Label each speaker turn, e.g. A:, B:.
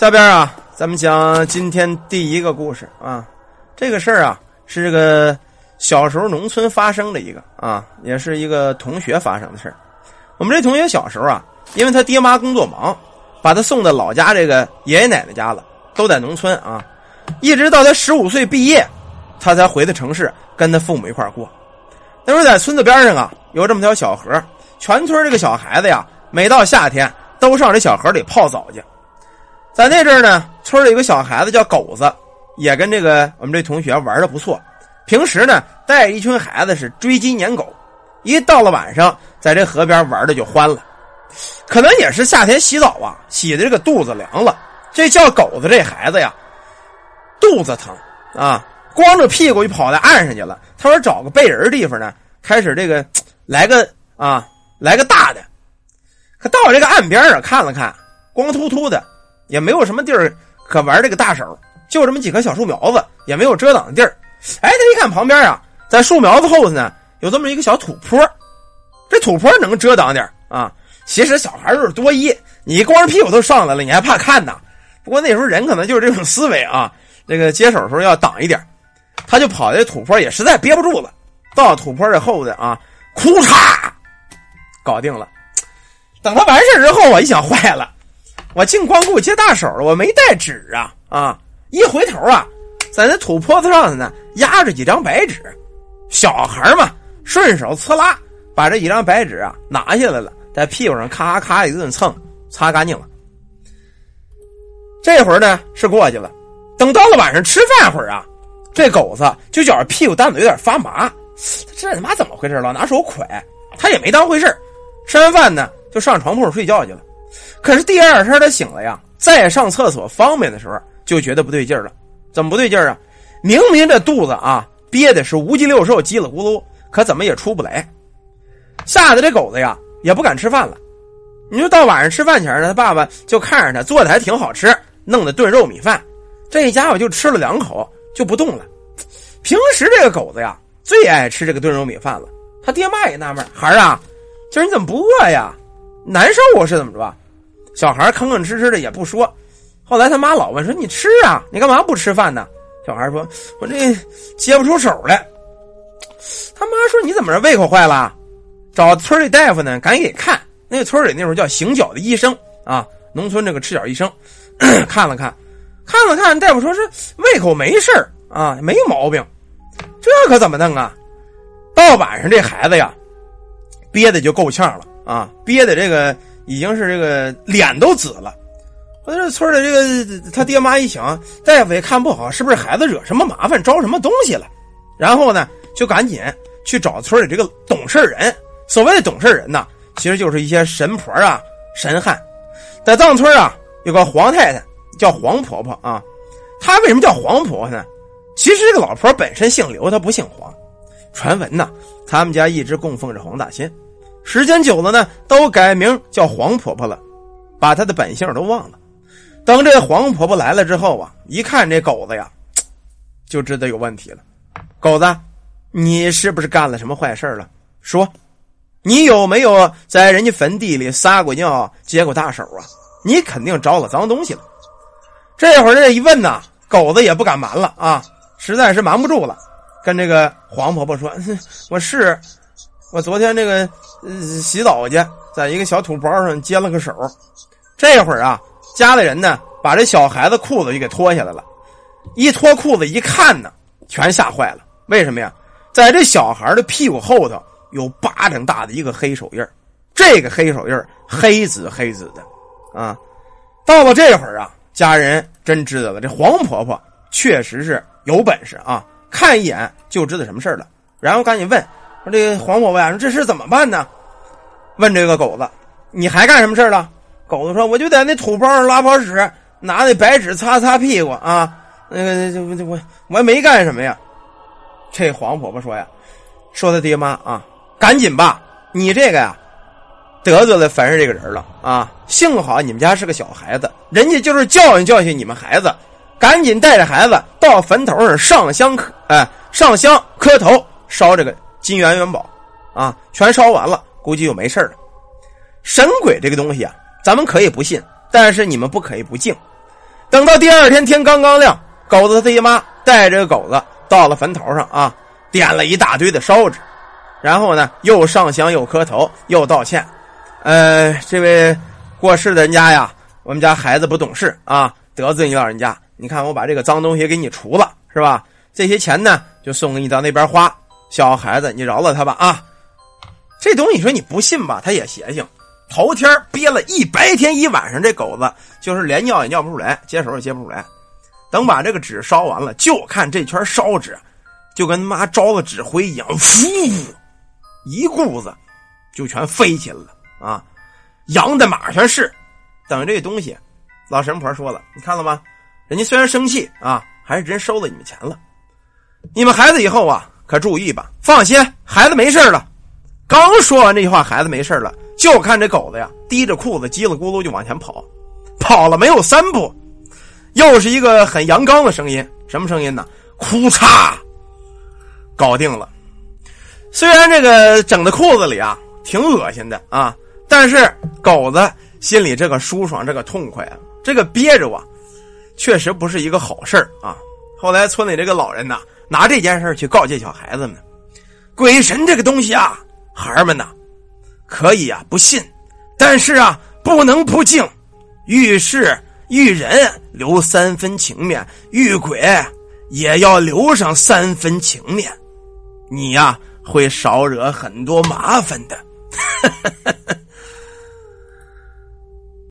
A: 下边啊，咱们讲今天第一个故事啊。这个事儿啊，是这个小时候农村发生的一个啊，也是一个同学发生的事儿。我们这同学小时候啊，因为他爹妈工作忙，把他送到老家这个爷爷奶奶家了，都在农村啊。一直到他十五岁毕业，他才回的城市跟他父母一块过。那时候在村子边上啊，有这么条小河，全村这个小孩子呀，每到夏天都上这小河里泡澡去。在那阵呢，村里有个小孩子叫狗子，也跟这个我们这同学玩的不错。平时呢，带着一群孩子是追鸡撵狗，一到了晚上，在这河边玩的就欢了。可能也是夏天洗澡啊，洗的这个肚子凉了。这叫狗子这孩子呀，肚子疼啊，光着屁股就跑到岸上去了。他说找个背人地方呢，开始这个来个啊，来个大的。可到这个岸边啊，看了看，光秃秃的。也没有什么地儿可玩这个大手，就这么几棵小树苗子，也没有遮挡的地儿。哎，他一看旁边啊，在树苗子后头呢，有这么一个小土坡，这土坡能遮挡点啊。其实小孩就是多疑，你光着屁股都上来了，你还怕看呐？不过那时候人可能就是这种思维啊，这个接手的时候要挡一点。他就跑这土坡，也实在憋不住了，到土坡这后头啊，哭嚓，搞定了。等他完事之后，我一想，坏了。我净光顾接大手了，我没带纸啊！啊，一回头啊，在那土坡子上呢压着几张白纸，小孩嘛，顺手呲啦把这几张白纸啊拿下来了，在屁股上咔咔一顿蹭，擦干净了。这会儿呢是过去了，等到了晚上吃饭会儿啊，这狗子就觉着屁股蛋子有点发麻，这他妈怎么回事？老拿手蒯，他也没当回事吃完饭呢就上床铺上睡觉去了。可是第二天他醒了呀，再上厕所方便的时候，就觉得不对劲了。怎么不对劲啊？明明这肚子啊憋的是五脊六兽叽里咕噜，可怎么也出不来。吓得这狗子呀也不敢吃饭了。你说到晚上吃饭前呢，他爸爸就看着他做的还挺好吃，弄的炖肉米饭，这家伙就吃了两口就不动了。平时这个狗子呀最爱吃这个炖肉米饭了。他爹妈也纳闷：孩儿啊，今儿你怎么不饿呀？难受我是怎么着？小孩吭吭哧哧的也不说。后来他妈老问说：“你吃啊？你干嘛不吃饭呢？”小孩说：“我这接不出手来。”他妈说：“你怎么着？胃口坏了？”找村里大夫呢，赶紧给看。那个村里那时候叫行脚的医生啊，农村这个赤脚医生 看了看，看了看，大夫说是胃口没事啊，没毛病。这可怎么弄啊？到晚上这孩子呀，憋的就够呛了。啊，憋的这个已经是这个脸都紫了。我这村里这个他爹妈一想，大夫也看不好，是不是孩子惹什么麻烦，招什么东西了？然后呢，就赶紧去找村里这个懂事人。所谓的懂事人呢，其实就是一些神婆啊、神汉。在藏村啊，有个黄太太叫黄婆婆啊。她为什么叫黄婆婆呢？其实这个老婆本身姓刘，她不姓黄。传闻呢，他们家一直供奉着黄大仙。时间久了呢，都改名叫黄婆婆了，把她的本姓都忘了。等这黄婆婆来了之后啊，一看这狗子呀，就知道有问题了。狗子，你是不是干了什么坏事了？说，你有没有在人家坟地里撒过尿、接过大手啊？你肯定招了脏东西了。这会儿这一问呢，狗子也不敢瞒了啊，实在是瞒不住了，跟这个黄婆婆说：“ 我是。”我昨天这个呃洗澡去，在一个小土包上接了个手，这会儿啊，家里人呢把这小孩子裤子就给脱下来了，一脱裤子一看呢，全吓坏了。为什么呀？在这小孩的屁股后头有巴掌大的一个黑手印这个黑手印黑紫黑紫的，啊，到了这会儿啊，家人真知道了，这黄婆婆确实是有本事啊，看一眼就知道什么事了，然后赶紧问。说这个黄婆婆呀，这事怎么办呢？问这个狗子，你还干什么事了？狗子说，我就在那土包上拉泡屎，拿那白纸擦擦屁股啊。那个就我我还没干什么呀。这黄婆婆说呀，说他爹妈啊，赶紧吧，你这个呀，得罪了坟上这个人了啊。幸好你们家是个小孩子，人家就是教训教训你们孩子，赶紧带着孩子到坟头上上香磕，哎，上香磕头烧这个。金元元宝，啊，全烧完了，估计就没事了。神鬼这个东西啊，咱们可以不信，但是你们不可以不敬。等到第二天天刚刚亮，狗子他爹妈带着狗子到了坟头上啊，点了一大堆的烧纸，然后呢又上香又磕头又道歉。呃，这位过世的人家呀，我们家孩子不懂事啊，得罪你老人家。你看我把这个脏东西给你除了，是吧？这些钱呢就送给你到那边花。小孩子，你饶了他吧啊！这东西你说你不信吧，他也邪性。头天憋了一白天一晚上，这狗子就是连尿也尿不出来，接手也接不出来。等把这个纸烧完了，就看这圈烧纸，就跟他妈招了纸灰一样，呼，一股子就全飞起来了啊！羊的马全是。等这东西，老神婆说了，你看了吗？人家虽然生气啊，还是真收了你们钱了。你们孩子以后啊，可注意吧。放心，孩子没事了。刚说完这句话，孩子没事了。就看这狗子呀，提着裤子叽里咕噜就往前跑，跑了没有三步，又是一个很阳刚的声音，什么声音呢？哭嚓，搞定了。虽然这个整的裤子里啊挺恶心的啊，但是狗子心里这个舒爽，这个痛快啊，这个憋着啊，确实不是一个好事啊。后来村里这个老人呐，拿这件事去告诫小孩子们，鬼神这个东西啊，孩儿们呐。可以啊，不信，但是啊，不能不敬。遇事遇人留三分情面，遇鬼也要留上三分情面。你呀，会少惹很多麻烦的。